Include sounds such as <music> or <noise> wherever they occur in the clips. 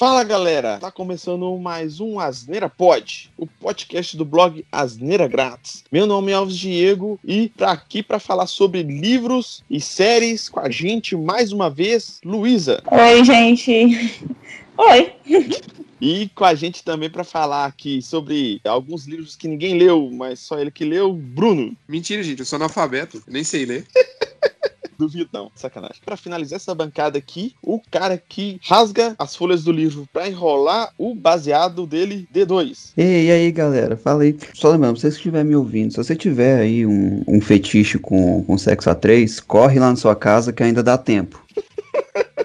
Fala galera, tá começando mais um Asneira Pod, o podcast do blog Asneira Grátis. Meu nome é Alves Diego e tá aqui para falar sobre livros e séries com a gente mais uma vez, Luísa. Oi, gente. Oi. E com a gente também para falar aqui sobre alguns livros que ninguém leu, mas só ele que leu, Bruno. Mentira, gente, eu sou analfabeto, nem sei ler. <laughs> Duvido não, sacanagem. Para finalizar essa bancada aqui, o cara que rasga as folhas do livro para enrolar o baseado dele D2. Ei, e aí, galera? Fala aí. Só lembrando, vocês que estiverem me ouvindo, se você tiver aí um, um fetiche com, com sexo a três, corre lá na sua casa que ainda dá tempo. <laughs>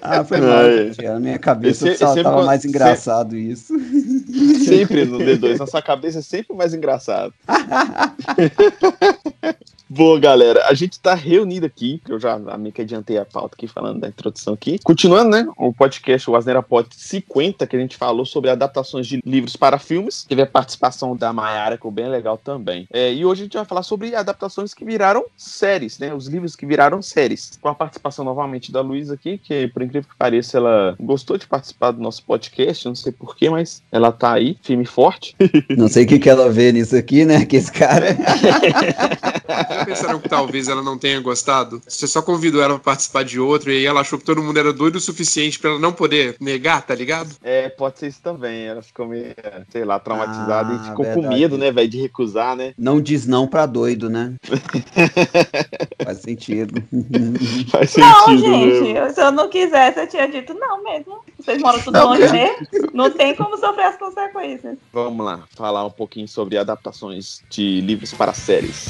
Ah, foi mal, é. gente. Na minha cabeça esse, só tava mais engraçado sempre, isso. <laughs> Sempre no D2, na sua cabeça é sempre mais engraçado. <laughs> Boa, galera. A gente tá reunido aqui, eu já meio que adiantei a pauta aqui falando da introdução aqui. Continuando, né? O podcast, o Asneira Pod 50, que a gente falou sobre adaptações de livros para filmes. Teve a participação da Mayara, que foi bem legal também. É, e hoje a gente vai falar sobre adaptações que viraram séries, né? Os livros que viraram séries. Com a participação novamente da Luísa aqui, que por incrível que pareça, ela gostou de participar do nosso podcast, não sei porquê, mas ela tá aí, firme e forte. Não sei o que, que ela vê nisso aqui, né? Que esse cara. <laughs> Já pensaram que talvez ela não tenha gostado? Você só convidou ela pra participar de outro e aí ela achou que todo mundo era doido o suficiente pra ela não poder negar, tá ligado? É, pode ser isso também. Ela ficou meio, sei lá, traumatizada ah, e ficou verdade. com medo, né, velho, de recusar, né? Não diz não pra doido, né? <laughs> Faz sentido. <laughs> Faz sentido. Não, gente, mesmo. se eu não quisesse, eu tinha dito não mesmo. Vocês moram tudo não, longe mesmo. Não tem como sofrer as consequências. Vamos lá, falar um pouquinho sobre adaptações de livros para séries.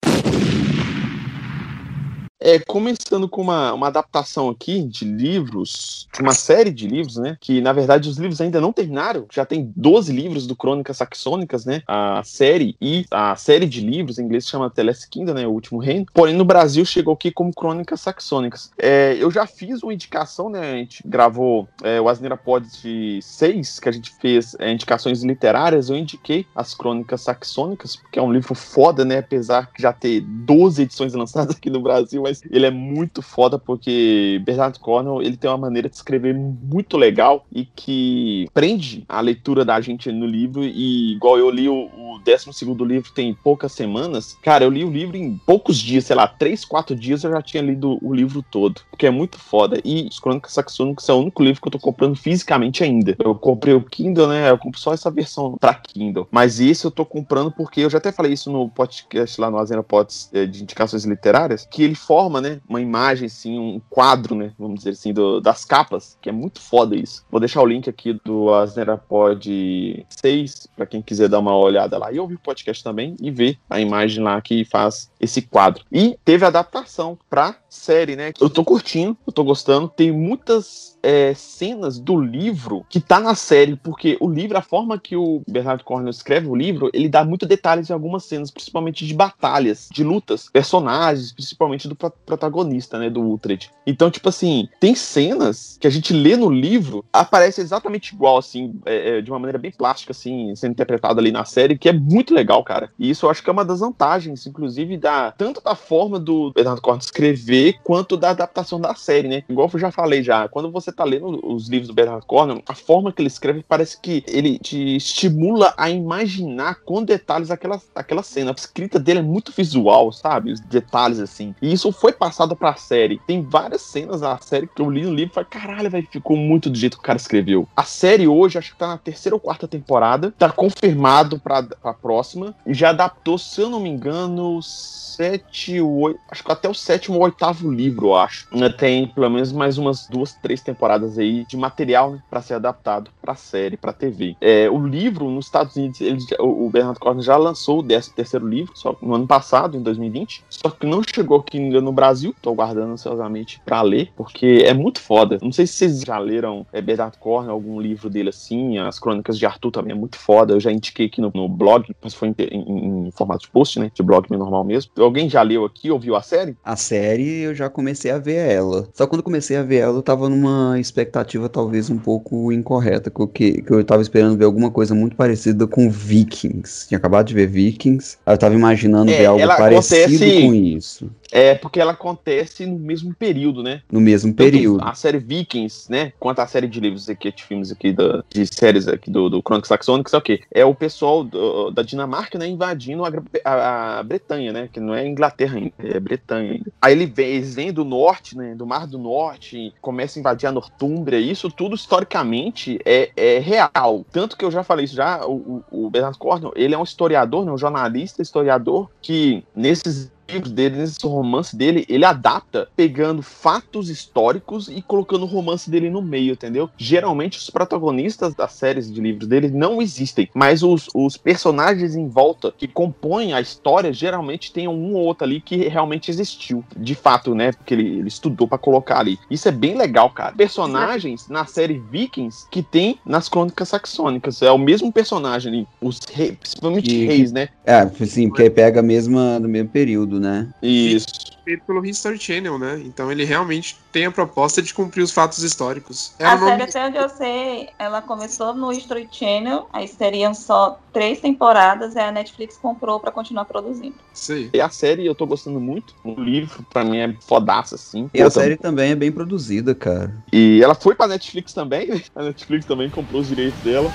É, começando com uma, uma adaptação aqui de livros, uma série de livros, né? Que na verdade os livros ainda não terminaram. Já tem 12 livros do Crônicas Saxônicas, né? A série e a série de livros, em inglês se chama Teles Kingdom, né? O Último Reino. Porém, no Brasil chegou aqui como Crônicas Saxônicas. É, eu já fiz uma indicação, né? A gente gravou é, o Asneira Pod 6, que a gente fez é, indicações literárias. Eu indiquei as Crônicas Saxônicas, porque é um livro foda, né? Apesar de já ter 12 edições lançadas aqui no Brasil, mas ele é muito foda porque Bernard Cornwell ele tem uma maneira de escrever muito legal e que prende a leitura da gente no livro e igual eu li o, o 12 segundo livro tem poucas semanas, cara, eu li o livro em poucos dias, sei lá, três, quatro dias eu já tinha lido o livro todo, porque é muito foda. E os Crônicas Saxônicas é o único livro que eu tô comprando fisicamente ainda. Eu comprei o Kindle, né? Eu compro só essa versão pra Kindle. Mas esse eu tô comprando porque eu já até falei isso no podcast lá no Azena Pods é, de indicações literárias, que ele forma forma, né? Uma imagem, assim, um quadro, né? Vamos dizer assim, do, das capas, que é muito foda isso. Vou deixar o link aqui do Asnerapod 6, para quem quiser dar uma olhada lá e ouvir o podcast também e ver a imagem lá que faz esse quadro. E teve adaptação pra série, né? Eu tô curtindo, eu tô gostando. Tem muitas é, cenas do livro que tá na série, porque o livro, a forma que o Bernardo Cornell escreve o livro, ele dá muito detalhes em algumas cenas, principalmente de batalhas, de lutas, personagens, principalmente do protagonista, né, do Uhtred. Então, tipo assim, tem cenas que a gente lê no livro, aparece exatamente igual, assim, é, é, de uma maneira bem plástica, assim, sendo interpretado ali na série, que é muito legal, cara. E isso eu acho que é uma das vantagens, inclusive, da tanto da forma do Bernardo Cornell escrever, quanto da adaptação da série, né? Igual eu já falei já, quando você tá lendo os livros do Bernard Cornwell, a forma que ele escreve parece que ele te estimula a imaginar com detalhes aquela, aquela cena. A escrita dele é muito visual, sabe? Os detalhes assim. E isso foi passado pra série. Tem várias cenas da série que eu li no livro e falei, caralho, velho, ficou muito do jeito que o cara escreveu. A série hoje, acho que tá na terceira ou quarta temporada, tá confirmado pra, pra próxima, já adaptou, se eu não me engano, sete, oito, acho que até o sétimo ou oitavo livro, eu acho. Tem pelo menos mais umas duas, três temporadas aí de material né, para ser adaptado para série, para TV. É, o livro nos Estados Unidos, ele, o Bernard Cornwell já lançou o 13 terceiro livro, só no ano passado, em 2020, só que não chegou aqui ainda no Brasil. Tô aguardando ansiosamente para ler, porque é muito foda. Não sei se vocês já leram é, Bernard Cornwell, algum livro dele assim, as Crônicas de Arthur também é muito foda. Eu já indiquei aqui no, no blog, mas foi em, em, em, formato de post, né, de blog normal mesmo. Alguém já leu aqui, ouviu a série? A série eu já comecei a ver ela. Só quando comecei a ver ela, eu tava numa expectativa talvez um pouco incorreta, porque que eu tava esperando ver alguma coisa muito parecida com Vikings. Tinha acabado de ver Vikings, eu tava imaginando é, ver algo parecido acontece... com isso. É porque ela acontece no mesmo período, né? No mesmo período. a série Vikings, né? Quanto a série de livros aqui, de filmes aqui, da, de séries aqui do, do Crônicas Saxônicas, é o quê? É o pessoal do, da Dinamarca, né, invadindo a, a, a, Bretanha, né? Que não é Inglaterra ainda, é Bretanha ainda. Aí ele vem, eles vêm do norte, né? Do Mar do Norte, começam a invadir a Nortúmbria. Isso tudo, historicamente, é, é real. Tanto que eu já falei isso já, o, o, o Bernard Cornwell, ele é um historiador, né? Um jornalista, historiador, que nesses livros dele, nesse romance dele, ele adapta pegando fatos históricos e colocando o romance dele no meio, entendeu? Geralmente os protagonistas das séries de livros dele não existem, mas os, os personagens em volta que compõem a história geralmente tem um ou outro ali que realmente existiu, de fato, né? Porque ele, ele estudou para colocar ali. Isso é bem legal, cara. Personagens na série Vikings que tem nas crônicas saxônicas. É o mesmo personagem ali, os reis, principalmente e, reis, né? É, sim, porque pega a mesma, no mesmo período, né? Isso. Feito pelo History Channel, né? Então ele realmente tem a proposta de cumprir os fatos históricos. É a série, nome... até onde eu sei, ela começou no History Channel, aí seriam só três temporadas, aí a Netflix comprou para continuar produzindo. Sim. E a série eu tô gostando muito. O livro, para mim, é fodaça, assim. E Pô, a série também é bem produzida, cara. E ela foi pra Netflix também, né? A Netflix também comprou os direitos dela.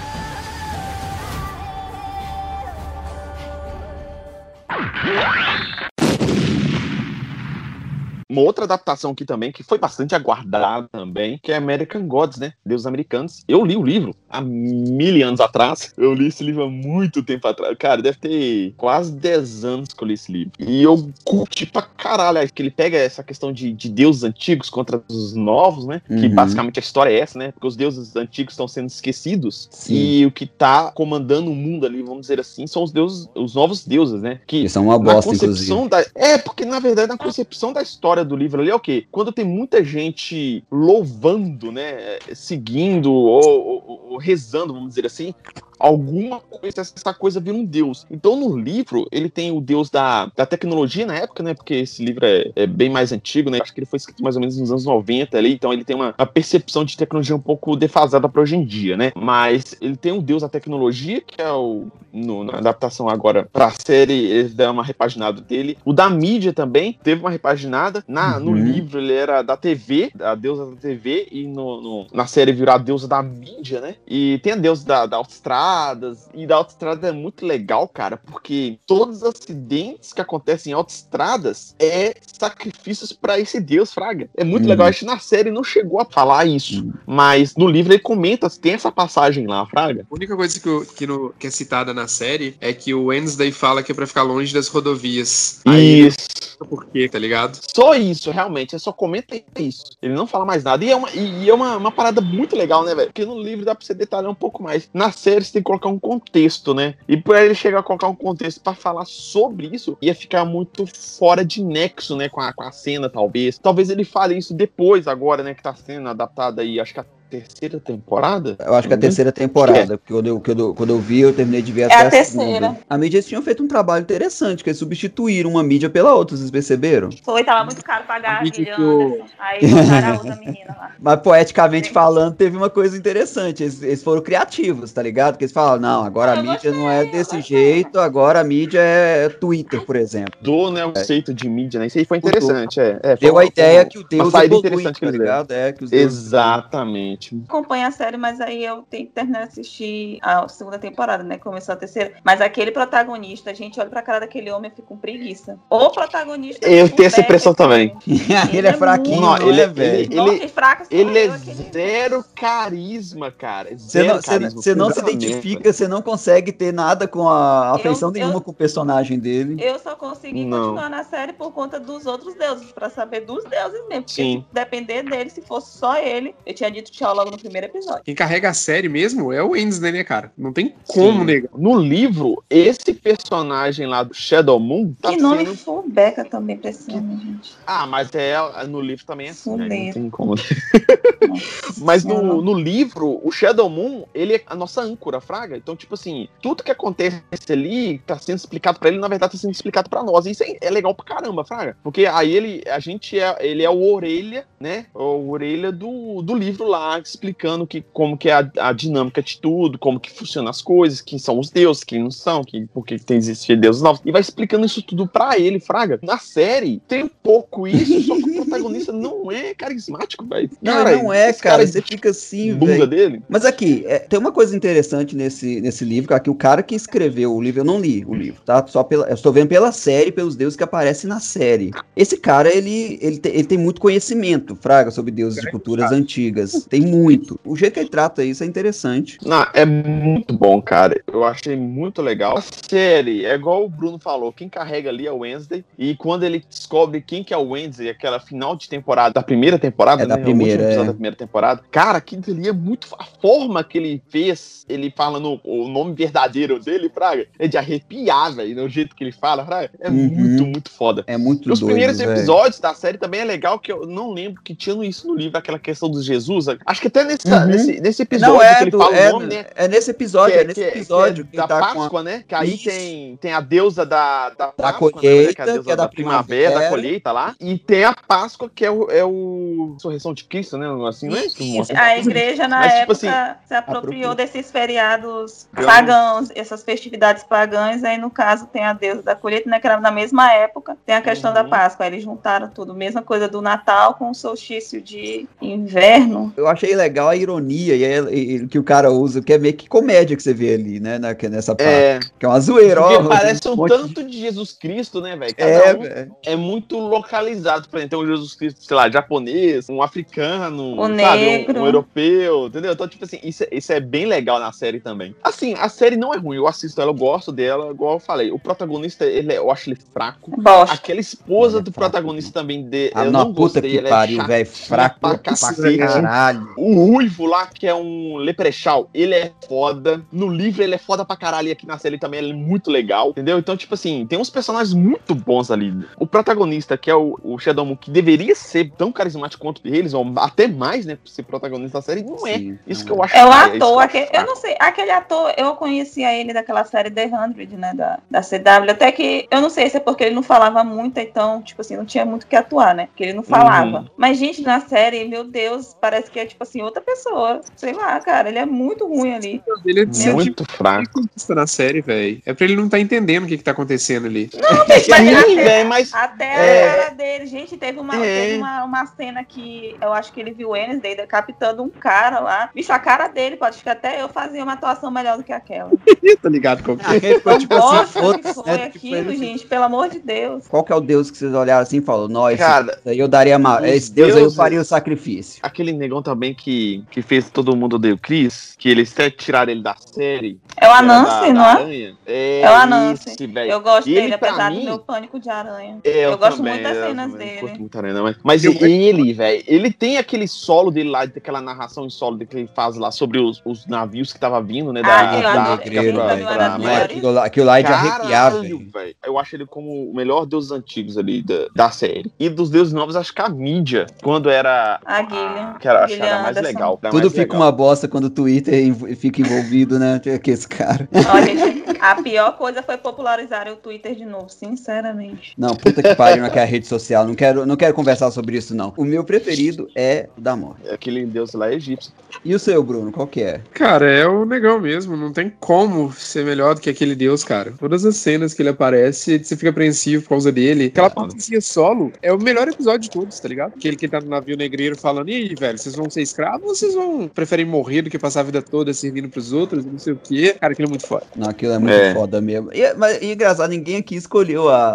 Uma outra adaptação aqui também, que foi bastante aguardada também, que é American Gods, né? Deuses Americanos. Eu li o livro há mil anos atrás. Eu li esse livro há muito tempo atrás. Cara, deve ter quase 10 anos que eu li esse livro. E eu curti pra caralho. Que ele pega essa questão de, de deuses antigos contra os novos, né? Uhum. Que basicamente a história é essa, né? Porque os deuses antigos estão sendo esquecidos. Sim. E o que tá comandando o mundo ali, vamos dizer assim, são os deuses, os novos deuses, né? Que, que são uma bosta, inclusive. Da... É, porque na verdade, na concepção da história do livro ali é o quê? Quando tem muita gente louvando, né? Seguindo ou, ou, ou rezando, vamos dizer assim, alguma coisa, essa coisa vira um deus. Então no livro, ele tem o deus da, da tecnologia na época, né? Porque esse livro é, é bem mais antigo, né? Acho que ele foi escrito mais ou menos nos anos 90 ali, então ele tem uma, uma percepção de tecnologia um pouco defasada para hoje em dia, né? Mas ele tem um deus da tecnologia, que é o. No, na adaptação agora pra série, ele dá uma repaginada dele. O da mídia também teve uma repaginada. Na, uhum. No livro, ele era da TV, a deusa da TV, e no, no na série virou a deusa da mídia, né? E tem a deusa da, da Austrália autoestradas. E da autoestrada é muito legal, cara, porque todos os acidentes que acontecem em autoestradas é sacrifícios para esse deus, Fraga. É muito hum. legal. Acho que na série não chegou a falar isso, hum. mas no livro ele comenta, tem essa passagem lá, Fraga. A única coisa que, que, no, que é citada na série é que o Wednesday fala que é pra ficar longe das rodovias. Aí isso. Por quê, tá ligado? Só isso, realmente. Ele só comenta isso. Ele não fala mais nada. E é uma, e é uma, uma parada muito legal, né, velho? Porque no livro dá pra você detalhar um pouco mais. Na série você tem que colocar um contexto, né? E por ele chegar a colocar um contexto para falar sobre isso, ia ficar muito fora de nexo, né? Com a, com a cena, talvez. Talvez ele fale isso depois, agora, né? Que tá sendo adaptada aí, acho que terceira temporada? Eu acho que é a terceira temporada, é? porque quando eu, quando, eu, quando eu vi, eu terminei de ver até é a, terceira. Segunda. A mídia tinham feito um trabalho interessante, que é substituir uma mídia pela outra, vocês perceberam? Foi, tava muito caro pagar a mídia eu... Aí botaram a outra <laughs> menina lá. Mas poeticamente Sim. falando, teve uma coisa interessante. Eles, eles, foram criativos, tá ligado? Porque eles falaram, não, agora eu a mídia gostei, não é desse jeito, agora a mídia é Twitter, por exemplo. Do né, o conceito é. de mídia, né? Isso aí foi interessante. É, é, Deu a ideia que o Deus uma evolui, interessante tá ligado? É, que os Exatamente. Acompanho a série, mas aí eu tenho que terminar de assistir a segunda temporada, né? Começou a terceira. Mas aquele protagonista, a gente olha pra cara daquele homem e fica com preguiça. O protagonista. Eu tenho essa impressão também. <laughs> ele, ele, é, é fraquinho, não, ele, é velho. Ele, ele, ele, fraco, ele é zero carisma, cara. Você não, você não se identifica, você não consegue ter nada com a afeição eu, nenhuma eu, com o personagem dele. Eu só consegui não. continuar na série por conta dos outros deuses, pra saber dos deuses mesmo. Porque Sim. se depender dele, se fosse só ele, eu tinha dito tchau logo no primeiro episódio. Quem carrega a série mesmo é o Wednesday, né, cara? Não tem como Sim. negar. No livro, esse personagem lá do Shadow Moon. Tá que nome sendo... fullback também pra esse homem, gente. Ah, mas é, no livro também é assim, né? Não tem como. Nossa <laughs> Mas no, no livro, o Shadow Moon, ele é a nossa âncora, Fraga. Então, tipo assim, tudo que acontece ali tá sendo explicado pra ele, na verdade tá sendo explicado pra nós. E isso é, é legal pra caramba, Fraga. Porque aí ele, a gente é, ele é o orelha, né? O orelha do, do livro lá, explicando que, como que é a, a dinâmica de tudo, como que funcionam as coisas, quem são os deuses, quem não são, que, por que tem existir deuses novos. E vai explicando isso tudo pra ele, Fraga. Na série, tem um pouco isso, só que o protagonista não é carismático, velho. Não, Cara, não é, esse cara. Você fica assim, bunda velho. dele. Mas aqui, é, tem uma coisa interessante nesse, nesse livro, cara, que o cara que escreveu o livro, eu não li o livro, tá? Só pela, eu estou vendo pela série, pelos deuses que aparecem na série. Esse cara, ele, ele, te- ele tem muito conhecimento, Fraga, sobre deuses de culturas antigas. Tem muito. O jeito que ele trata isso é interessante. Não, é muito bom, cara. Eu achei muito legal. A série, é igual o Bruno falou, quem carrega ali é o Wednesday. E quando ele descobre quem que é o Wednesday, aquela final de temporada, da primeira temporada, É da né? primeira, é. da primeira temporada. Cara, aquilo ali é muito. A forma que ele fez, ele fala no o nome verdadeiro dele, Praga, é de arrepiar, velho. No jeito que ele fala, Praga, é Uhum. muito, muito foda. É muito Os doido, primeiros velho. episódios da série também é legal, que eu não lembro que tinha isso no livro, aquela questão dos Jesus. Acho que até nessa- Uhum. nesse, nesse episódio Não, é, que ele do- fala é, o nome, né? é nesse episódio, Que é, nesse que que episódio é que da tá com a- Páscoa, né? Que aí Isso. tem, tem a deusa da, da, Páscoa, né? colheita, que é a deusa que é da da primavera, primavera. da colheita lá. E tem a Páscoa, que é o, é o Ressurreição de Cristo, né? Assim, não é? Que Isso, mostra. a igreja na Mas, tipo época assim, se apropriou desses feriados Pagãos. pagãos, essas festividades pagãs, aí no caso tem a deusa da colheita, né, que era na mesma época, tem a questão da Uhum. Páscoa, aí eles juntaram tudo, mesma coisa do Natal com o solstício de inverno. Eu achei legal a ironia e, a- e- que o cara usa, que é meio que comédia que você vê ali, né? Na, nessa parte. É, Que é uma zoeira, ó. parece um de- tanto de Jesus Cristo, né, velho? É, um é muito localizado. Por exemplo, tem um Jesus Cristo, sei lá, japonês, um africano, O sabe? Um- negro. Um, europeu, entendeu? Então, tipo assim, isso, é- isso é bem legal na série também. Assim, a série não é ruim, eu assisto ela, eu gosto dela, igual eu falei. O protagonista, ele é- eu acho ele fraco. Bosta. Aquela esposa é do fraco, protagonista também, de, Ah, eu não puta gostei, que ela é pariu, velho. Fraco pra pra cacete. caralho. O Ruivo lá, que é um leprechal, ele é foda. No livro ele é foda pra caralho. E aqui na série também ele é muito legal. Entendeu? Então, tipo assim, tem uns personagens muito bons ali. O protagonista, que é o, o Shadow Moon, que deveria ser tão carismático quanto eles, ou até mais, né? Por ser protagonista da série, não é. Sim, Isso não que eu acho É o paia, isso que eu ator, acho aquele, eu não sei, aquele ator, eu conhecia ele daquela série The 100, né, da, da CW, até que, eu não sei se é porque ele não falava muito, então, tipo assim, não tinha muito o que atuar, né, porque ele não falava. Uhum. Mas, gente, na série, meu Deus, parece que é, tipo assim, outra pessoa, sei lá, cara, ele é muito ruim ali. Ele é de ser Muito fraco. tipo na série, velho. É pra ele não tá entendendo o que, que tá acontecendo ali. Mas <laughs> Sim, até- velho, mas. Até É. a cara dele, gente, teve uma, É. teve uma, uma cena que eu acho que ele viu o Wednesday decapitando um cara lá. Bicho, a cara dele, pode ficar até eu fazia uma atuação melhor do que aquela. <laughs> tá ligado? Como... Ah, ele ficou Não tipo assim, foi? Tipo, aquilo, ele- gente, pelo amor de Deus. Qual que é o deus que vocês olharam assim e falaram, não, esse, Cara, aí eu daria mal. Esse deus aí eu deuses- faria o sacrifício. aquele negão também que, que fez todo mundo odeia o Chris, que eles até tiraram ele da série. É o Anansi, da- não é? Aranha. É, É o Anansi. Eu gosto dele, ele, apesar mim- do meu pânico de aranha. É, Eu gosto também, muito das eu cenas também dele. curto muito Aranha, mas, mas Eu- ele, velho, ele tem aquele solo dele lá, daquela narração em solo que ele faz lá sobre os, os navios que tava vindo, né? Ah, da, eu da África também aquilo, lá, aquilo lá é de arrepiar, Caralho, velho. Eu acho ele como o melhor deus antigos ali da, da série. E dos deuses novos, acho que a mídia, quando era. A Gillian. Que era, mais legal. Tudo mais fica legal. uma bosta quando o Twitter fica envolvido, né? Que esse cara. Gente, a pior coisa foi popularizar o Twitter de novo, sinceramente. Não, puta que pariu naquela rede social. Não quero, não quero conversar sobre isso, não. O meu preferido é o da morte. Aquele deus lá é egípcio. E o seu, Bruno, qual que é? Cara, é o negão mesmo. Não tem como ser melhor do que aquele deus, cara. Todas as cenas que ele aparece, você fica apreensivo por causa dele. Aquela partezinha solo é o melhor episódio de todos, tá ligado? Aquele que tá no navio negreiro falando, e aí, velho, vocês vão ser escravos ou vocês vão preferem morrer do que passar a vida toda servindo pros outros? Não sei o quê. Cara, aquilo é muito foda. Não, aquilo é muito É. foda mesmo. E, mas, e engraçado, ninguém aqui escolheu a,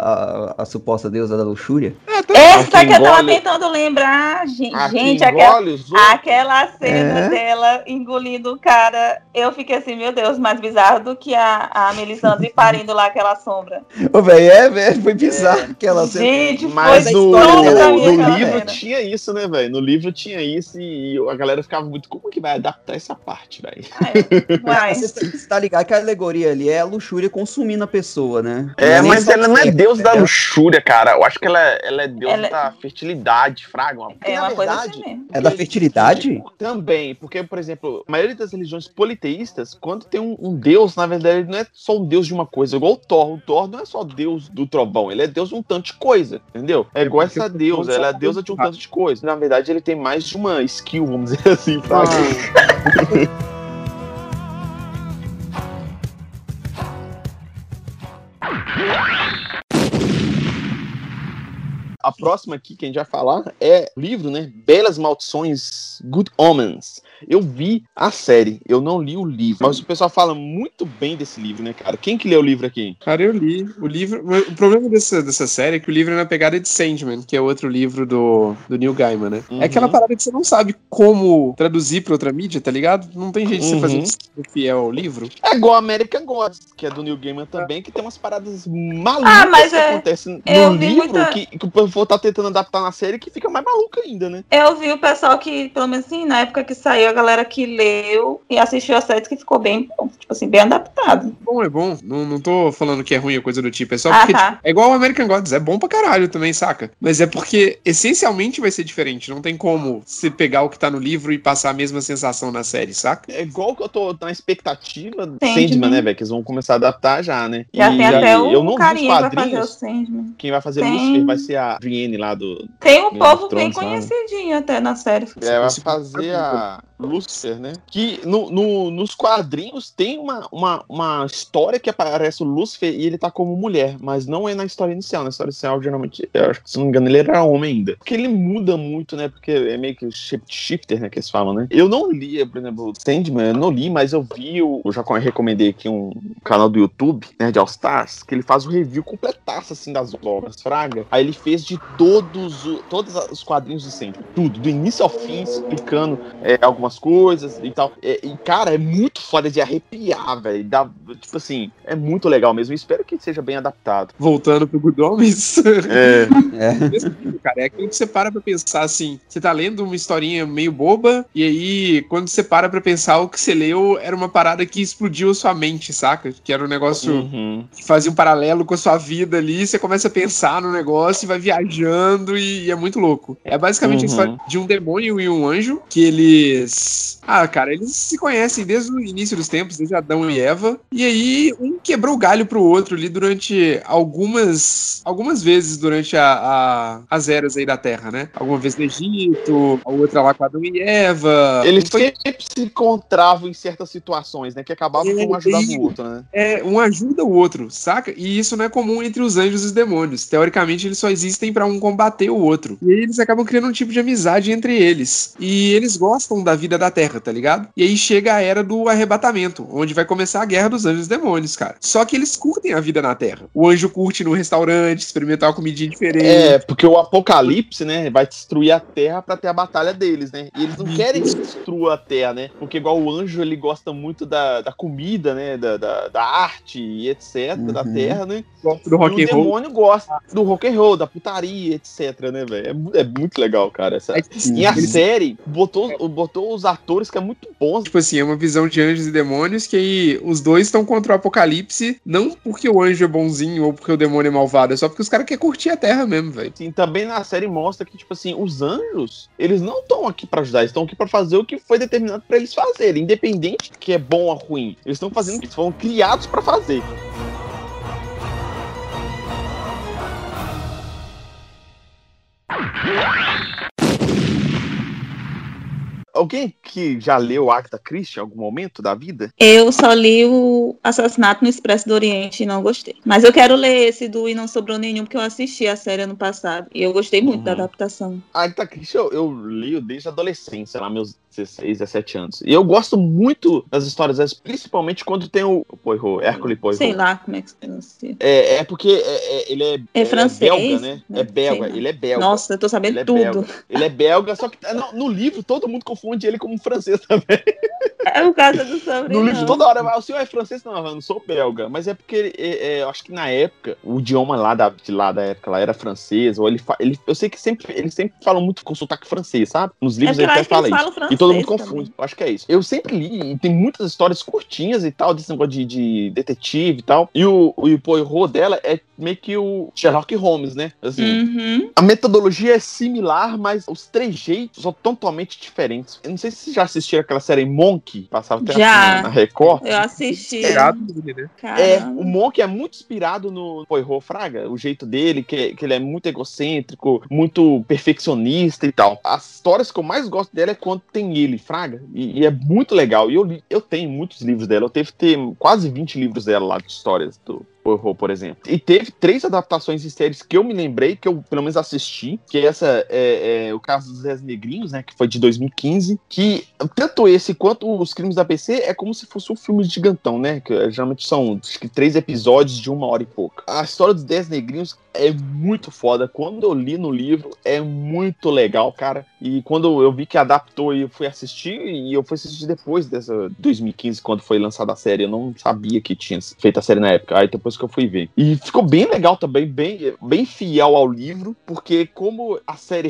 a, a suposta deusa da luxúria. Essa Aqui que eu tava tentando lembrar, gente. Aqui gente aquela, os outros. aquela cena É. dela engolindo o cara, eu fiquei assim, meu Deus, mais bizarro do que a, a Melisandre <laughs> parindo lá aquela sombra. Ô, velho, é, velho, foi bizarro aquela cena. Gente, Mas foi no, no aquela livro cena. tinha isso, né, velho? No livro tinha isso e a galera ficava muito. Como que vai adaptar essa parte, velho? Vai. Você, você tá ligado que a alegoria ali é a luxúria consumindo a pessoa, né? É, nem mas ela não é deus da luxúria, cara. Eu acho que ela, ela é deusa Ela- da fertilidade, fraga. É uma coisa verdade, assim mesmo. É da fertilidade? Também, porque, por exemplo, a maioria das religiões politeístas, quando tem um, um deus, na verdade, ele não é só um deus de uma coisa, igual o Thor. O Thor não é só deus do trovão, ele é deus de um tanto de coisa, entendeu? É igual essa deusa, ela é deusa de um faz tanto de coisa. Na verdade, ele tem mais de uma skill, vamos dizer assim, fraga. <laughs> <laughs> A próxima aqui que a gente vai falar é o livro, né? Belas Maldições, Good Omens. Eu vi a série, eu não li o livro, mas o pessoal fala muito bem desse livro, né, cara? Quem que lê o livro aqui? Cara, eu li. O livro. O problema dessa, dessa série é que o livro é na pegada de Sandman, que é outro livro do, do Neil Gaiman, né? Uhum. É aquela parada que você não sabe como traduzir pra outra mídia, tá ligado? Não tem jeito de você Uhum. fazer um livro fiel ao livro. É igual American Gods, que é do Neil Gaiman também, que tem umas paradas malucas Ah, mas que é- acontecem no livro muita- que, que o povo tá tentando adaptar na série que fica mais maluco ainda, né? Eu vi o pessoal que, pelo menos assim, na época que saiu, a galera que leu e assistiu a série que ficou bem, tipo assim, bem adaptado. Bom, é bom. Não, não tô falando que é ruim ou coisa do tipo. É só Ah, porque. tá. tipo, é igual o American Gods. É bom pra caralho também, saca? Mas é porque essencialmente vai ser diferente. Não tem como você pegar o que tá no livro e passar a mesma sensação na série, saca? É igual que eu tô na expectativa do Sandman. Sandman, né, velho? Que eles vão começar a adaptar já, né? Já E tem até eu o não vi os carinha que vai fazer o quadrinhos. Sandman. Quem vai fazer Tem. Lucifer vai ser a Brienne lá do. Tem um povo of bem sabe? conhecidinho até na série. É, vai fazer a Lucifer, né? Que no, no- nos quadrinhos tem uma, uma, uma história que aparece o Lucifer e ele tá como mulher, mas não é na história inicial. Na história inicial, geralmente, eu acho que se não me engano, ele era homem ainda. Porque ele muda muito, né? Porque é meio que shifter, né? Que eles falam, né? Eu não li, por exemplo, Sandman, eu não li, mas eu vi, o, eu já recomendei aqui um canal do YouTube, Nerd All Stars, que ele faz o review completaço, assim, das obras, fraga. Aí ele fez de todos, o- todos os quadrinhos de Sandman, tudo, do início ao fim, explicando é, algumas coisas e tal. É, e, cara, é muito foda de arrepiar, velho. Tipo assim, é muito legal mesmo. Espero que seja bem adaptado. Voltando pro Good Omens. É, <laughs> É. cara, é aquilo que você para pra pensar assim. Você tá lendo uma historinha meio boba, e aí, quando você para pra pensar, o que você leu era uma parada que explodiu a sua mente, saca? Que era um negócio uhum. que fazia um paralelo com a sua vida ali, você começa a pensar no negócio e vai viajando e, e é muito louco. É basicamente Uhum. a história de um demônio e um anjo que eles. Ah, cara, eles se conhecem desde o início dos tempos, desde Adão e Eva. E aí, um quebrou o galho pro outro ali durante algumas. algumas vezes durante a, a- as eras aí da Terra, né? Alguma vez no Egito, a outra lá com Adão e Eva. Eles foi- sempre se encontravam em certas situações, né? Que acabavam com um ajudando o outro, né? É, um ajuda o outro, saca? E isso não é comum entre os anjos e os demônios. Teoricamente, eles só existem pra um combater o outro. E aí eles acabam criando um tipo de amizade entre eles. E eles gostam da vida da Terra, tá ligado? E aí chega a era do arrebatamento, onde vai começar a guerra dos anjos e demônios, cara. Só que eles curtem a vida na Terra. O anjo curte no restaurante, experimentar uma comidinha diferente. É, porque o apocalipse, né, vai destruir a Terra pra ter a batalha deles, né? E eles não querem que destrua a Terra, né? Porque igual o anjo, ele gosta muito da, da comida, né? Da, da, da arte e etc, da Uhum. Terra, né? Gosto do rock e o roll. demônio gosta do rock and roll, da putaria, etc, né, velho? É, é muito legal, cara. Essa... É, assim, E a eles- série botou, botou os atores que é muito bons. Tipo assim, é uma visão de anjos e demônios que aí os dois estão contra o apocalipse, não porque o anjo é bonzinho ou porque o demônio é malvado, é só porque os caras querem curtir a terra mesmo, velho. Assim, também na série mostra que, tipo assim, os anjos, eles não estão aqui pra ajudar, eles estão aqui pra fazer o que foi determinado pra eles fazerem, independente que é bom ou ruim. Eles estão fazendo o que foram criados pra fazer. Alguém que já leu Agatha Christie em algum momento da vida? Eu só li o Assassinato no Expresso do Oriente e não gostei. Mas eu quero ler esse do E Não Sobrou Nenhum, porque eu assisti a série ano passado. E eu gostei muito Uhum. da adaptação. A Agatha Christie eu, eu li desde a adolescência, lá meus 16, 17 anos. E eu gosto muito das histórias dessas, principalmente quando tem o Poirot, Hércules Poirot. Sei lá como é que se pronuncia. É, é porque é- é- ele é, É francês, belga, né? né? É belga, ele é belga. Nossa, eu tô sabendo Ele é tudo. belga. Ele é belga, só que é, no, no livro todo mundo confunde ele como francês <laughs> também. É o caso do sobrenome. No livro toda hora vai, o senhor é francês? Não, eu não sou belga. Mas é porque é, é, eu acho que na época, o idioma lá da, de lá da época lá era francês, ou ele, ele eu sei que sempre eles sempre falam muito com sotaque francês, sabe? Nos É livros eu ele até fala isso. francês todo mundo confunde. Eu acho que é isso. Eu sempre li, e tem muitas histórias curtinhas e tal, desse negócio de, de detetive e tal. E o, o Poirot dela é meio que o Sherlock Holmes, né? Assim, Uhum. a metodologia é similar, mas os trejeitos são totalmente diferentes. Eu não sei se vocês já assistiram aquela série Monk, passava até Já. na Record. Eu assisti. Dele, né? É, o Monk é muito inspirado no Poirot Fraga, o jeito dele, que, que ele é muito egocêntrico, muito perfeccionista e tal. As histórias que eu mais gosto dela é quando tem ele, Fraga, e, e é muito legal. E eu, li- eu tenho muitos livros dela, eu teve que ter quase 20 livros dela lá de histórias do Poirot, por exemplo. E teve três adaptações de séries que eu me lembrei, que eu pelo menos assisti, que essa é, é o caso dos Dez Negrinhos, né, que foi de 2015, que tanto esse quanto os Crimes da PC é como se fosse um filme gigantão, né, que eh, geralmente são acho que três episódios de uma hora e pouco. A história dos Dez Negrinhos é muito foda. Quando eu li no livro, é muito legal, cara. E quando eu vi que adaptou e eu fui assistir, e eu fui assistir depois dessa 2015, quando foi lançada a série, eu não sabia que tinha feito a série na época. Aí depois que eu fui ver. E ficou bem legal também, bem, bem fiel ao livro, porque como a série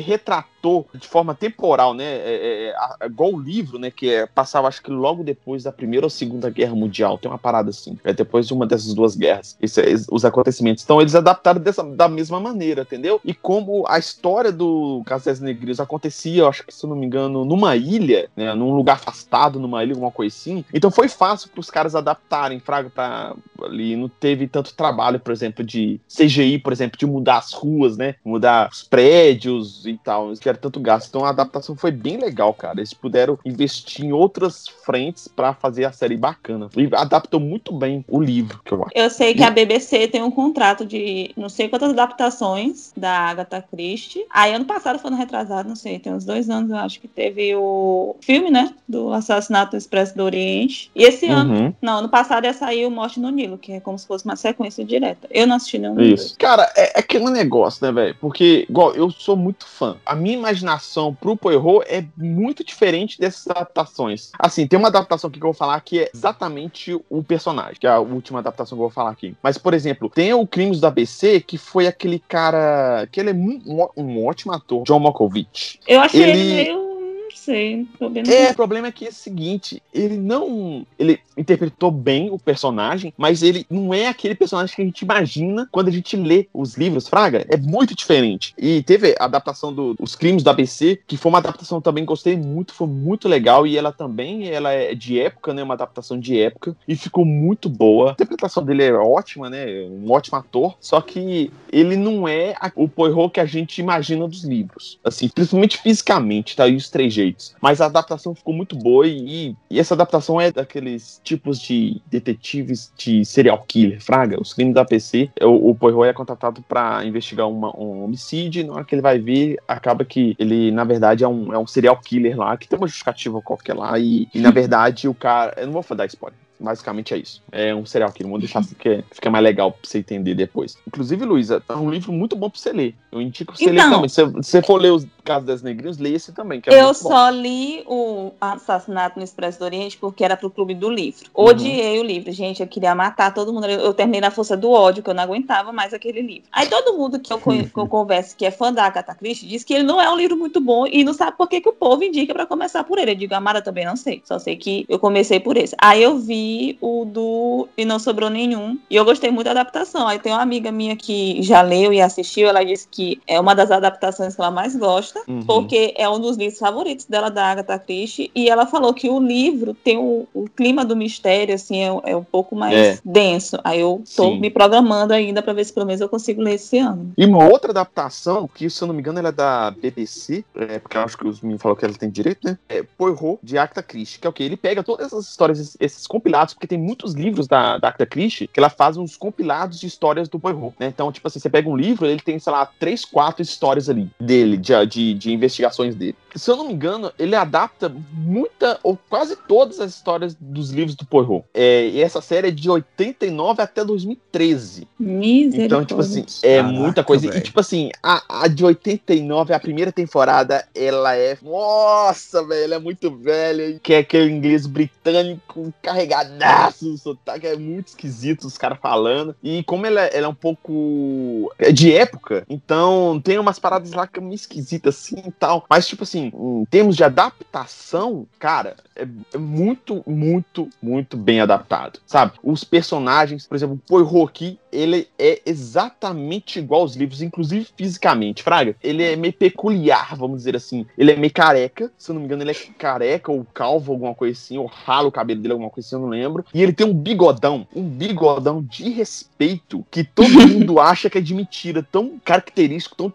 retratou de forma temporal, né? É, é, a- igual o livro, né? Que é, passava, acho que logo depois da Primeira ou Segunda Guerra Mundial. Tem uma parada assim. É depois de uma dessas duas guerras. É, os acontecimentos. Então eles adaptaram dessa, da mesma maneira, entendeu? E como a história do Casés Negrios acontecia, acho que, se eu não me engano, numa ilha, né? Num lugar afastado, numa ilha, alguma coisa assim. Então foi fácil para os caras adaptarem, Fraga, pra ali. Não teve tanto trabalho, por exemplo, de CGI, por exemplo, de mudar as ruas, né? Mudar os prédios e tal. Que era tanto gasto. Então a adaptação foi bem legal, cara. Eles puderam investir em outras frentes para fazer a série bacana. E adaptou muito bem o livro, que eu acho. Eu sei que a BBC tem um contrato de não sei quantas adaptações da Agatha Christie. Aí ano passado foi no retrasado, não sei, tem uns dois anos, eu acho que teve o filme, né? Do Assassinato do Expresso do Oriente. E esse ano, Uhum. não, ano passado ia sair o Morte no Nilo, que é como se fosse uma sequência direta. Eu não assisti nenhum. Isso. Cara, é, é aquele negócio, né, velho? Porque, igual, eu sou muito fã. A minha imaginação pro Poirot é muito diferente dessas adaptações. Assim, tem uma adaptação aqui que eu vou falar que é exatamente o personagem, que é a última adaptação que eu vou falar aqui. Mas, por exemplo, tem o Crimes da ABC, que foi aquele cara. que ele é um, um ótimo ator, John Malkovich. Eu achei ele, Ele- meio. Sei. É, o problema é que é o seguinte, ele não. Ele interpretou bem o personagem, mas ele não é aquele personagem que a gente imagina quando a gente lê os livros, Fraga. É muito diferente. E teve a adaptação dos Os Crimes do ABC, que foi uma adaptação também que gostei muito, foi muito legal. E ela também ela é de época, né? Uma adaptação de época. E ficou muito boa. A interpretação dele é ótima, né? Um ótimo ator. Só que ele não é o Poirot que a gente imagina dos livros. Assim, principalmente fisicamente, tá? E os trejeitos. Mas a adaptação ficou muito boa e, e essa adaptação é daqueles tipos de detetives de serial killer, fraga. Os crimes da PC, o, o Poirot é contratado pra investigar uma- um homicídio e na hora que ele vai ver, acaba que ele, na verdade, é um, é um serial killer lá, que tem uma justificativa qualquer lá e, e, na <laughs> verdade, o cara... Eu não vou dar spoiler. Basicamente é isso. É um serial killer. Vou deixar assim que fica mais legal pra você entender depois. Inclusive, Luísa, é um livro muito bom pra você ler. Eu indico você ler Então. também. Se você for ler os Casos das Negrinhas, leia esse também, é Eu só li o Assassinato no Expresso do Oriente porque era pro clube do livro. Uhum. Odiei o livro, gente. Eu queria matar todo mundo. Eu terminei na força do ódio, que eu não aguentava mais aquele livro. Aí todo mundo que eu, que eu converso que é fã da Agatha Christie diz que ele não é um livro muito bom e não sabe por que, que o povo indica pra começar por ele. Eu digo, Amara, também não sei. Só sei que eu comecei por esse. Aí eu vi o do E Não Sobrou Nenhum. E eu gostei muito da adaptação. Aí tem uma amiga minha que já leu e assistiu. Ela disse que é uma das adaptações que ela mais gosta Uhum. porque é um dos livros favoritos dela, da Agatha Christie, e ela falou que o livro tem o, o clima do mistério, assim, é, é um pouco mais É. denso. Aí eu tô Sim. me programando ainda pra ver se pelo menos eu consigo ler esse ano. E uma outra adaptação, que se eu não me engano ela é da BBC, é, porque eu acho que os meninos falaram que ela tem direito, né? É Poirot, de Agatha Christie, que é o quê? Ele pega todas essas histórias, esses, esses compilados, porque tem muitos livros da, da Agatha Christie que ela faz uns compilados de histórias do Poirot, né? Então, tipo assim, você pega um livro, ele tem, sei lá, três, quatro histórias ali dele, de, de, de investigações dele. Se eu não me engano, ele adapta muita, ou quase todas as histórias dos livros do Poirot. É, e essa série é de 89 até 2013. Misericórdia. Então, tipo assim, é Caraca, muita coisa. E, velho. tipo assim, a, a de 89, a primeira temporada, ela é. Nossa, velho, ela é muito velha. Que é aquele inglês britânico carregadaço. O sotaque é muito esquisito, os caras falando. E como ela, ela é um pouco. É de época, então tem umas paradas lá que é meio esquisitas assim e tal. Mas, tipo assim, assim, em termos de adaptação, cara, é, é muito, muito, muito bem adaptado, sabe? Os personagens, por exemplo, o Poirot ele é exatamente igual aos livros, inclusive fisicamente, Fraga. Ele é meio peculiar, vamos dizer assim. Ele é meio careca, se eu não me engano, ele é careca ou calvo, alguma coisa assim, ou rala o cabelo dele, alguma coisa assim, eu não lembro. E ele tem um bigodão, um bigodão de respeito que todo <laughs> mundo acha que é de mentira, tão característico, tão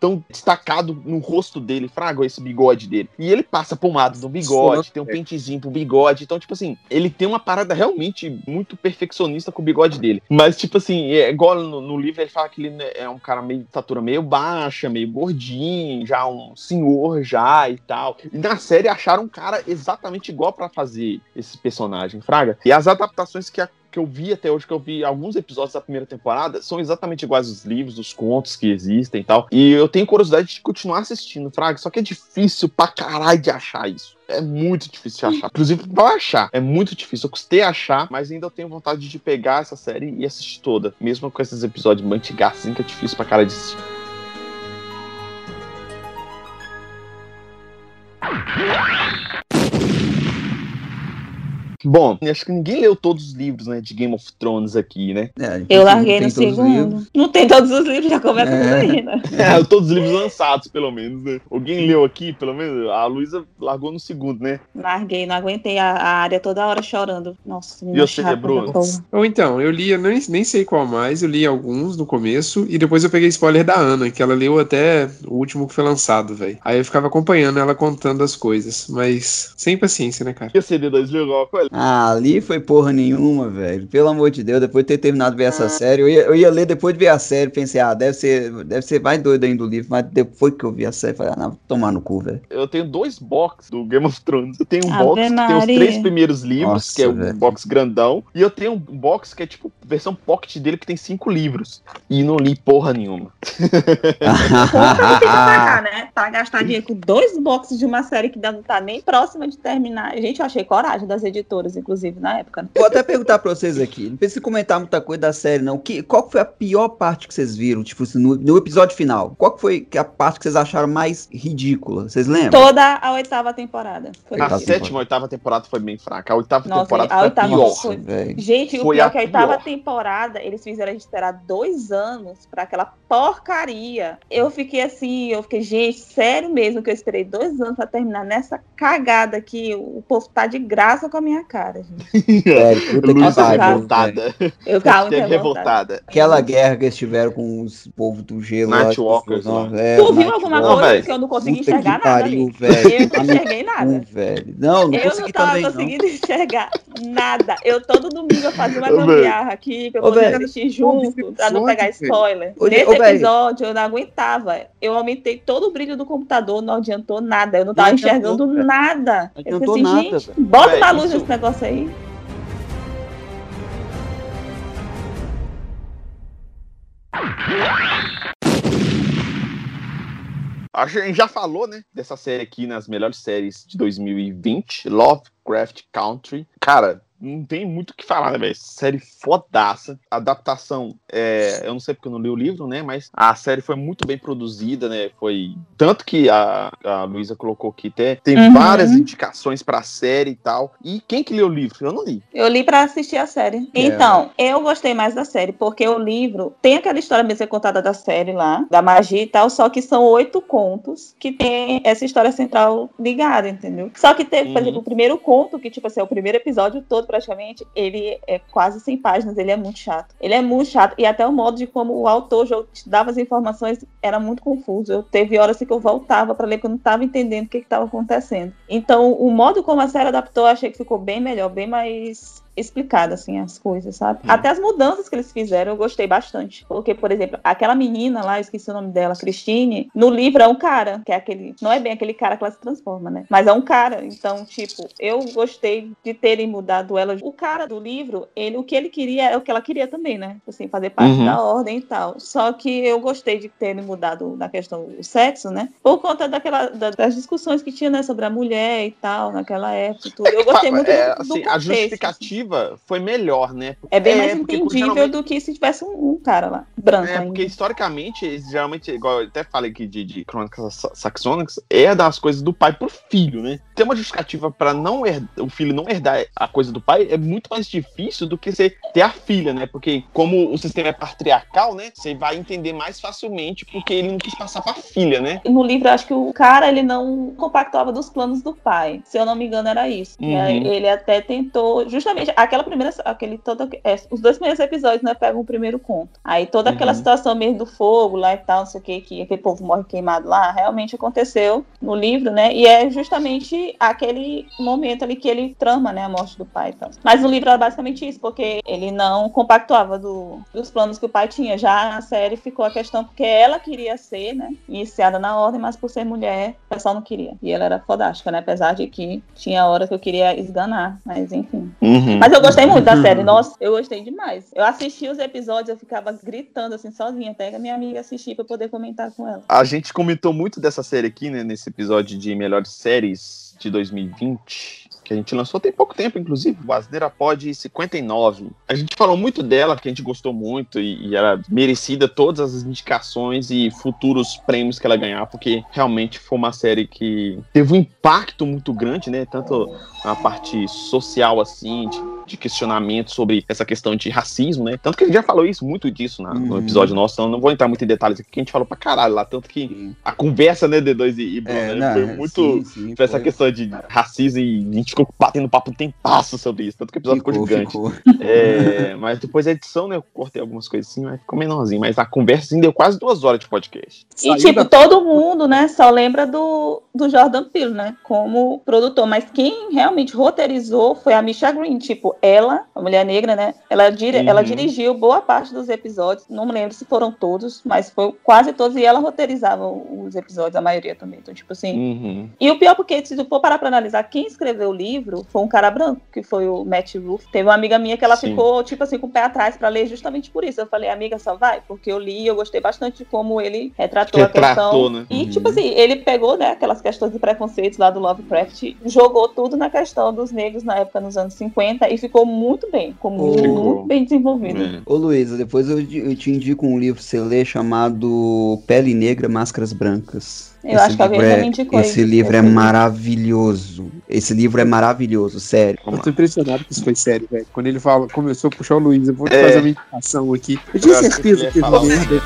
tão destacado no rosto dele, frago esse bigode dele. E ele passa pomada no bigode, tem um pentezinho pro bigode. Então, tipo assim, ele tem uma parada realmente muito perfeccionista com o bigode dele. Mas, tipo assim, é igual no, no livro ele fala que ele né, é um cara meio de estatura meio baixa, meio gordinho, já um senhor já e tal. E na série acharam um cara exatamente igual para fazer esse personagem, fraga. E as adaptações que a que eu vi até hoje, que eu vi alguns episódios da primeira temporada, são exatamente iguais aos livros, os contos que existem e tal. E eu tenho curiosidade de continuar assistindo, Fraga, só que é difícil pra caralho de achar isso. É muito difícil de achar. Inclusive, pra achar, é muito difícil. Eu custei achar, mas ainda eu tenho vontade de pegar essa série e assistir toda. Mesmo com esses episódios mantigaços, assim, que é difícil pra cara de assistir. Bom, acho que ninguém leu todos os livros, né, de Game of Thrones aqui, né? É, eu larguei no segundo. Não tem todos os livros, já começa é. por aí, né? <laughs> É, todos os livros lançados, pelo menos, né? Alguém leu aqui, pelo menos? A Luísa largou no segundo, né? Larguei, não aguentei a, a área toda hora chorando. Nossa, me E você, Bruno? Ou então, eu li, eu nem, nem sei qual mais, eu li alguns no começo, e depois eu peguei spoiler da Ana, que ela leu até o último que foi lançado, velho. Aí eu ficava acompanhando ela contando as coisas, mas sem paciência, né, cara? E a CD2 leu alguma coisa? Ah, ali foi porra nenhuma, velho. Pelo amor de Deus, depois de ter terminado de ver essa ah. série, eu ia, eu ia ler depois de ver a série, pensei, ah, deve ser, deve ser mais doido ainda o livro, mas depois que eu vi a série, falei, ah, não, vou tomar no cu, velho. Eu tenho dois boxes do Game of Thrones. Eu tenho um Ave box Maria. que tem os três primeiros livros, Nossa, que é um box grandão, e eu tenho um box que é tipo versão pocket dele que tem cinco livros. E não li porra nenhuma. porra, tem que <laughs> pagar, né? Pra gastar dinheiro com dois boxes de uma série que não tá nem próxima de terminar. Gente, eu achei coragem das editoras, inclusive, na época. Né? Vou até perguntar pra vocês aqui. Não precisa comentar muita coisa da série, não. Que, qual foi a pior parte que vocês viram? Tipo, assim, no, no episódio final. Qual foi a parte que vocês acharam mais ridícula? Vocês lembram? Toda a oitava temporada. Foi a sétima, oitava temporada foi bem fraca. A oitava Nossa, temporada a foi oitava pior. Foi... Gente, foi o pior é que a oitava temporada, eles fizeram a gente esperar dois anos pra aquela porcaria. Eu fiquei assim, eu fiquei, gente, sério mesmo que eu esperei dois anos pra terminar nessa cagada que o povo tá de graça com a minha cara, gente. <laughs> É, puta que pariu. revoltada. Eu tava revoltada. revoltada. Aquela guerra que eles tiveram com os povos do gelo. Night Walkers. Não, é, tu viu alguma coisa que eu não consegui puta enxergar pariu, nada? Velho. Eu não enxerguei nada. velho. Não, não eu não tava conseguindo não. enxergar nada. Eu todo domingo eu fazia uma gambiarra aqui, pra eu poder assistir junto, pra não pegar spoiler. Nesse episódio eu não aguentava. Eu aumentei todo o brilho do computador, não adiantou nada. Eu não tava enxergando nada. Eu assim, nada, gente, bota uma luz nesse negócio aí. A gente já falou, né, dessa série aqui nas melhores séries de 2020, Lovecraft Country. Cara, não tem muito o que falar, né, velho? Série fodaça. Adaptação, é, eu não sei porque eu não li o livro, né? Mas a série foi muito bem produzida, né? Foi. Tanto que a, a Luísa colocou aqui, tem, tem uhum. várias indicações pra série e tal. E quem que leu o livro? Eu não li. Eu li pra assistir a série. É. Então, eu gostei mais da série, porque o livro tem aquela história mesmo contada da série lá, da magia e tal, só que são oito contos que tem essa história central ligada, entendeu? Só que teve, uhum. por exemplo, o primeiro conto, que, tipo assim, é o primeiro episódio todo praticamente, ele é quase 100 páginas, ele é muito chato. Ele é muito chato, e até o modo de como o autor dava as informações era muito confuso. Eu teve horas que eu voltava para ler que eu não estava entendendo o que estava acontecendo. Então, o modo como a série adaptou, achei que ficou bem melhor, bem mais explicado, assim, as coisas, sabe? Hum. Até as mudanças que eles fizeram, eu gostei bastante. Porque, por exemplo, aquela menina lá, eu esqueci o nome dela, Christine, no livro é um cara, que é aquele. Não é bem aquele cara que ela se transforma, né? Mas é um cara. Então, tipo, eu gostei de terem mudado ela. O cara do livro, ele, o que ele queria é o que ela queria também, né? Assim, fazer parte uhum. da ordem e tal. Só que eu gostei de terem mudado na questão do sexo, né? Por conta daquela, da, das discussões que tinha, né, sobre a mulher e tal, naquela época. Tudo. Eu gostei muito é, do, assim, do contexto, A justificativa foi melhor, né? Porque, é bem mais é, entendível geralmente... do que se tivesse um, um, cara lá. branco. É, porque historicamente, geralmente, igual eu até falei aqui de, de crônicas saxônicas, é das coisas do pai pro filho, né? Ter uma justificativa para não herdar, o filho não herdar a coisa do pai é muito mais difícil do que você ter a filha, né? Porque como o sistema é patriarcal, né? Você vai entender mais facilmente porque ele não quis passar pra filha, né? No livro, acho que o cara, ele não compactuava dos planos do pai. Se eu não me engano, era isso. Uhum. ele até tentou, justamente, aquela primeira, aquele todo, é, os dois primeiros episódios, né? Pegam o primeiro conto. Aí toda aquela uhum. situação mesmo do fogo lá e tal, não sei o que, que aquele povo morre queimado lá, realmente aconteceu no livro, né? E é justamente aquele momento ali que ele trama, né? A morte do pai e tal. Mas no livro era basicamente isso, porque ele não compactuava do, dos planos que o pai tinha. Já na série ficou a questão porque ela queria ser, né? Iniciada na ordem, mas por ser mulher, o pessoal não queria. E ela era fodástica, né? Apesar de que tinha hora que eu queria esganar, mas enfim. Uhum. Mas eu gostei muito da série. Nossa, eu gostei demais. Eu assisti os episódios, eu ficava gritando assim, sozinha, até que a minha amiga assistir pra poder comentar com ela. A gente comentou muito dessa série aqui, né? Nesse episódio de melhores séries de 2020 que a gente lançou tem pouco tempo, inclusive, o Asneira Pod 59. A gente falou muito dela, porque a gente gostou muito e, e era merecida todas as indicações e futuros prêmios que ela ganhar, porque realmente foi uma série que teve um impacto muito grande, né? Tanto na parte social, assim, de de questionamento sobre essa questão de racismo, né? Tanto que a gente já falou isso, muito disso na, no uhum. episódio nosso, então não vou entrar muito em detalhes aqui, que a gente falou pra caralho lá, tanto que a conversa, né, D2 e, e Bruno, é, né, foi muito sim, sim, essa foi. questão de racismo e a gente ficou batendo papo tem passo sobre isso, tanto que o episódio ficou, ficou gigante. Ficou. É, mas depois a edição, né, eu cortei algumas coisas assim, mas ficou menorzinho, mas a conversa assim, deu quase duas horas de podcast. E Saiu tipo, da... todo mundo, né, só lembra do, do Jordan Peele, né, como produtor, mas quem realmente roteirizou foi a Misha Green, tipo, ela, a mulher negra, né? Ela, dir uhum. ela dirigiu boa parte dos episódios, não me lembro se foram todos, mas foi quase todos, e ela roteirizava os episódios, a maioria também. Então, tipo assim. Uhum. E o pior, porque se tu for parar pra analisar, quem escreveu o livro foi um cara branco, que foi o Matt Ruff. Teve uma amiga minha que ela Sim. ficou, tipo assim, com o pé atrás pra ler justamente por isso. Eu falei, amiga, só vai, porque eu li eu gostei bastante de como ele retratou, retratou a questão. Né? E, uhum. tipo assim, ele pegou, né, aquelas questões de preconceitos lá do Lovecraft, jogou tudo na questão dos negros na época, nos anos 50, e ficou muito bem, ficou muito, muito bem desenvolvido. É. Ô Luísa, depois eu, eu te indico um livro pra você ler chamado Pele Negra, Máscaras Brancas. Eu esse acho que alguém é, já me indicou Esse livro é maravilhoso. Esse livro é maravilhoso, sério. Eu tô impressionado que isso foi sério, velho. Quando ele fala, começou a puxar o Luiz, eu vou é. fazer uma indicação aqui. Eu tinha certeza que ele ia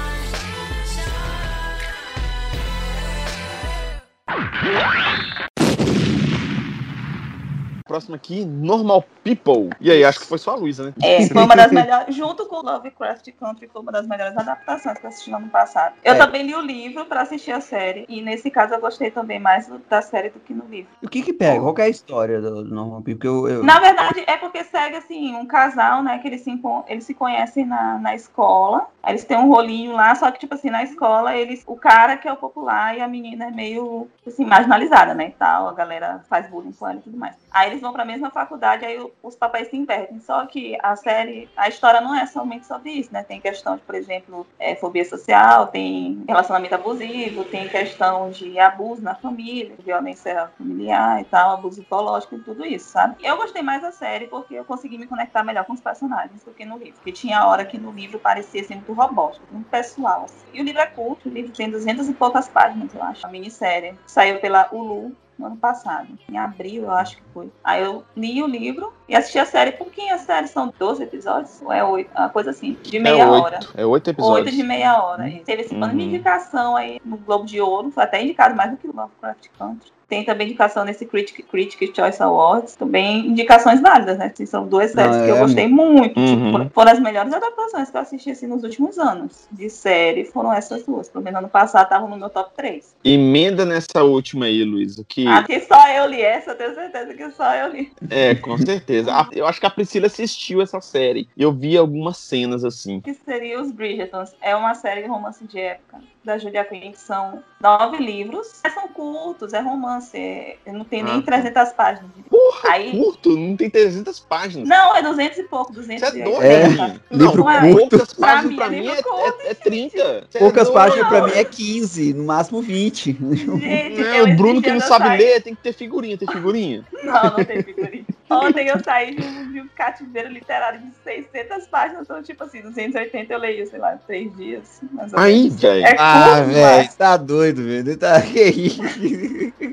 próximo aqui, Normal People. E aí, acho que foi só a Luísa, né? É, <laughs> foi uma das melhores, junto com Lovecraft Country, foi uma das melhores adaptações que eu assisti no ano passado. Eu é. também li o livro para assistir a série, e nesse caso eu gostei também mais da série do que no livro. O que que pega? Qual que é a história do Normal People? Eu, eu... Na verdade, é porque segue, assim, um casal, né, que eles se, eles se conhecem na, na escola, aí eles têm um rolinho lá, só que, tipo assim, na escola, eles, o cara que é o popular e a menina é meio, assim, marginalizada, né, e tal, a galera faz bullying com ela e tudo mais. Aí eles vão para a mesma faculdade, aí os papéis se invertem. Só que a série, a história não é somente sobre isso, né? Tem questão de, por exemplo, é, fobia social, tem relacionamento abusivo, tem questão de abuso na família, violência familiar e tal, abuso psicológico e tudo isso, sabe? Eu gostei mais da série porque eu consegui me conectar melhor com os personagens do que no livro. Porque tinha hora que no livro parecia ser muito robótico, muito pessoal. Assim. E o livro é curto, o livro tem duzentas e poucas páginas, eu acho. A minissérie saiu pela Hulu no ano passado, em abril, eu acho que foi. Aí eu li o livro e assisti a série. Pouquinho a série são 12 episódios, ou é 8, uma coisa assim, de é meia é oito, hora. É 8 episódios. 8 de meia hora. Uhum. Teve esse plano uhum. de indicação aí no Globo de Ouro, foi até indicado mais do que o Lovecraft Country. Tem também indicação nesse Critic, Critic Choice Awards, também indicações válidas, né? São duas séries ah, que eu é, gostei muito. Uhum. Tipo, foram as melhores adaptações que eu assisti assim, nos últimos anos de série, foram essas duas. Pelo menos ano passado estavam no meu top 3. Emenda nessa última aí, Luísa. Que... Ah, que só eu li essa, eu tenho certeza que só eu li. É, com certeza. eu acho que a Priscila assistiu essa série. Eu vi algumas cenas assim. Que seria os Bridgertons. É uma série de romance de época da Julia Quinn, que são nove livros. São curtos, é romance, é, não tem nem ah, 300 tá. páginas. Porra, Aí... curto? Não tem 300 páginas. Não, é 200 e pouco, 200 Você é doido? É, não, livro não, curto. Poucas páginas pra, mim, é, é, é 30. Você poucas é páginas pra mim é 15, no máximo 20. Gente, é, o Bruno que não sabe ler tem que ter figurinha. Tem figurinha? Não, não tem figurinha. Ontem eu saí de um, de um cativeiro literário de 600 páginas, então, tipo assim, 280 eu leio, sei lá, três dias. Aí, velho. É ah, velho, tá doido, velho. Tá... <laughs> Que isso?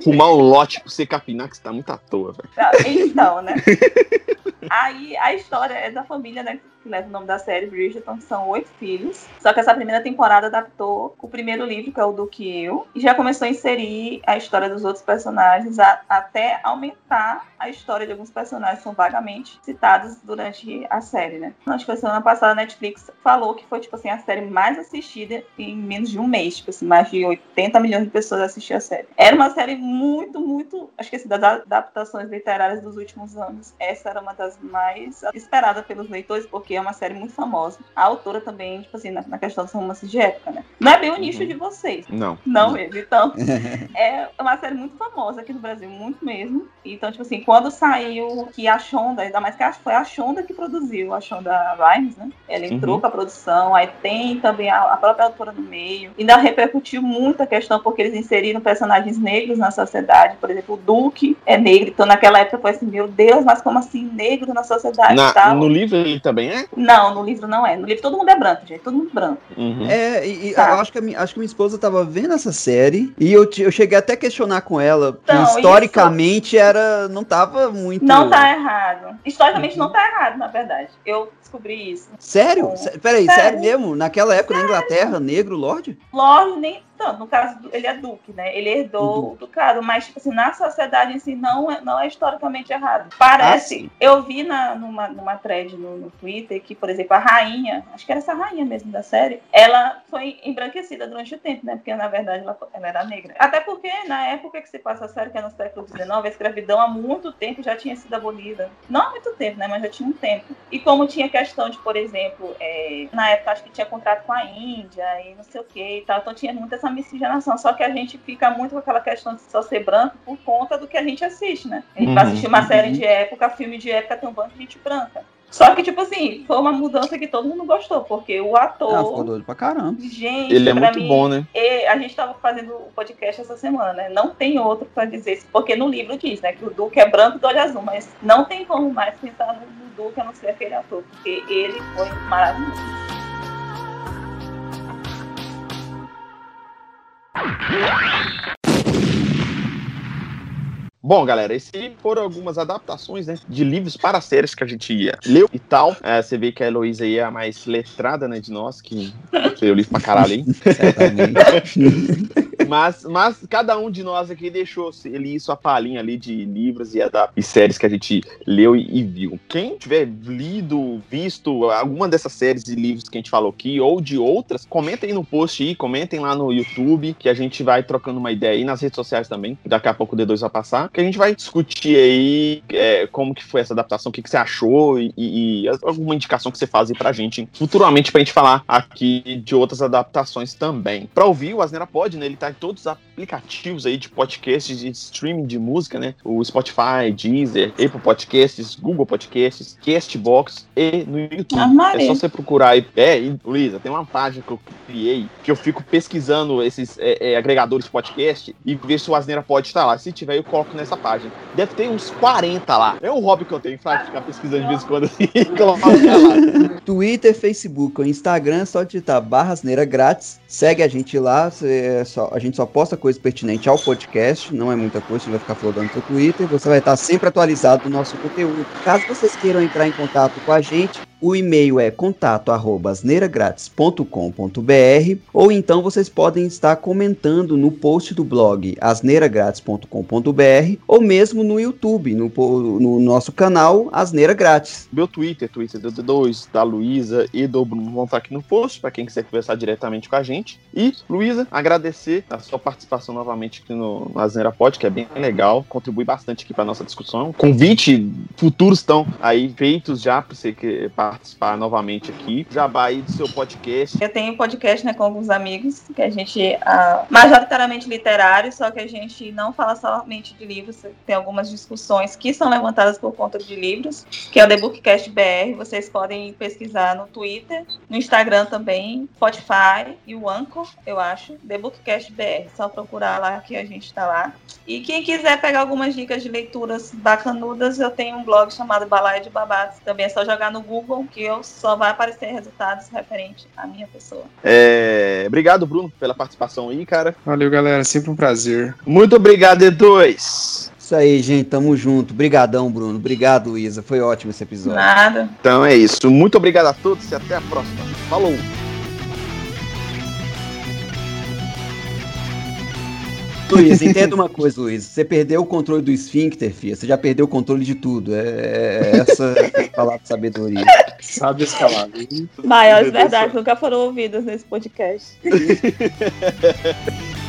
Fumar um lote pra você capinar, que você tá muito à toa, velho. Então, né? Aí a história é da família, né? Que leva o nome da série, Bridgerton, que são oito filhos. Só que essa primeira temporada adaptou o primeiro livro, que é o do que eu, e já começou a inserir a história dos outros personagens a, até aumentar a história de alguns personagens que são vagamente citados durante a série, né? Acho que a semana passada a Netflix falou que foi, tipo assim, a série mais assistida em menos de um mês. Tipo assim, mais de 80 milhões de pessoas assistiram a série. Era uma série muito, muito. Acho que assim, das adaptações literárias dos últimos anos, essa era uma das mais esperadas pelos leitores, porque é uma série muito famosa. A autora também, tipo assim, na, na questão dos romances de época, né? Não é bem o uhum. nicho de vocês. Não. Não mesmo. Então, <laughs> é uma série muito famosa aqui no Brasil, muito mesmo. Então, tipo assim, quando saiu que a Shonda, ainda mais que foi a Shonda que produziu, a Shonda Rhimes, né? Ela entrou uhum. com a produção, aí tem também a, a, própria autora no meio. Ainda repercutiu muito a questão porque eles inseriram personagens negros na sociedade. Por exemplo, o Duque é negro. Então, naquela época foi assim, meu Deus, mas como assim negro na sociedade na? No livro ele também é? Não, no livro não é. No livro todo mundo é branco, gente. Todo mundo branco. Uhum. É, e, e tá. eu acho que, a minha, acho que minha esposa tava vendo essa série e eu, eu cheguei até a questionar com ela. Então, historicamente isso... era. não tava muito. Não tá errado. Historicamente uhum. não tá errado, na verdade. Eu descobri isso. Sério? Com... Peraí, sério? sério mesmo? Naquela época sério? na Inglaterra, negro, Lorde? Lorde nem tanto. No caso, ele é duque, né? Ele herdou uhum. o ducado, mas, tipo assim, na sociedade em si não é, não é historicamente errado. Parece. Ah, eu vi na, numa, numa thread no, no, Twitter que, por exemplo, a rainha, acho que era essa rainha mesmo da série, ela foi embranquecida durante o tempo, né? Porque, na verdade, ela, ela era negra. Até porque, na época que se passa a série, que é no século XIX, a escravidão há muito tempo já tinha sido abolida. Não há muito tempo, né? Mas já tinha um tempo. E como tinha questão de, por exemplo, é, na época acho que tinha contrato com a Índia e não sei o que e tal, então tinha muita essa miscigenação. Só que a gente fica muito com aquela questão de só ser branco por conta do que a gente assiste, né? A gente uhum, vai assistir uma série de época, filme de época tem um banco de gente branca. Só que, tipo assim, foi uma mudança que todo mundo gostou, porque o ator. Ah, ficou doido pra caramba. Gente, ele é muito mim, bom, né? a gente tava fazendo o podcast essa semana, né? Não tem outro pra dizer isso, porque no livro diz, né? Que o Duque é branco do olho azul, mas não tem como mais pensar no Duque a não ser aquele ator, porque ele foi maravilhoso. Bom, galera, esses foram algumas adaptações né, de livros para séries que a gente leu e tal. É, você vê que a Heloísa aí é a mais letrada né, de nós, que leu livro pra caralho, hein? <laughs> mas, mas cada um de nós aqui deixou ali sua palhinha ali de livros e, e séries que a gente leu e, e, viu. Quem tiver lido, visto alguma dessas séries e livros que a gente falou aqui, ou de outras, comentem no post aí, comentem lá no YouTube, que a gente vai trocando uma ideia aí nas redes sociais também. Daqui a pouco o D2 vai passar que a gente vai discutir aí é, como que foi essa adaptação, o que, que você achou e, e, alguma indicação que você faz aí pra gente futuramente pra gente falar aqui de outras adaptações também. Pra ouvir, o Asnera Pod, né, ele tá todos os aplicativos aí de podcasts, de streaming de música, né, o Spotify, Deezer, Apple Podcasts, Google Podcasts, Castbox e no YouTube. Ah, é só você procurar aí. É, e, Luísa, tem uma página que eu criei que eu fico pesquisando esses é, é, agregadores de podcast e ver se o Asneira pode estar lá. Se tiver, eu coloco nessa página. Deve ter uns 40 lá. É um hobby que eu tenho, Flávio, ficar pesquisando de vez em quando <laughs> assim Twitter, Facebook, Instagram, é só digitar barrasneira grátis. Segue a gente lá. É só, a gente só posta coisa pertinente ao podcast. Não é muita coisa, você vai ficar flodando no Twitter. Você vai estar sempre atualizado do nosso conteúdo. Caso vocês queiram entrar em contato com a gente, o e-mail é contato@asneiragratis.com.br ou então vocês podem estar comentando no post do blog asneiragratis.com.br ou mesmo no YouTube, no, no, nosso canal Asneira Grátis. Meu Twitter, Twitter do D2, da Luísa e do Bruno vão estar aqui no post para quem quiser conversar diretamente com a gente. E, Luísa, agradecer a sua participação novamente aqui no, no Asneira Pod, que é bem legal, contribui bastante aqui para nossa discussão. Convite futuros estão aí feitos já para você que participar novamente aqui. Jabá aí do seu podcast. Eu tenho um podcast né, com alguns amigos, que a gente, uh, majoritariamente literário, só que a gente não fala somente de livros, tem algumas discussões que são levantadas por conta de livros, que é o The Bookcast BR. Vocês podem pesquisar no Twitter, no Instagram também, Spotify e o Anchor, eu acho, The Bookcast BR. Só procurar lá que a gente está lá. E quem quiser pegar algumas dicas de leituras bacanudas, eu tenho um blog chamado Balaia de Babados. Também é só jogar no Google, que eu só vai aparecer resultados referente à minha pessoa. É... Obrigado, Bruno, pela participação aí, cara. Valeu, galera. Sempre um prazer. Muito obrigado, E2. Isso aí, gente. Tamo junto. Obrigadão, Bruno. Obrigado, Luísa. Foi ótimo esse episódio. Nada. Então é isso. Muito obrigado a todos e até a próxima. Falou! Luiz, <laughs> entenda uma coisa, Luiz. Você perdeu o controle do esfíncter, filha. Você já perdeu o controle de tudo. É, é essa <laughs> palavra de sabedoria. Sabe as palavras. Maiores verdades nunca foram ouvidas nesse podcast. <laughs>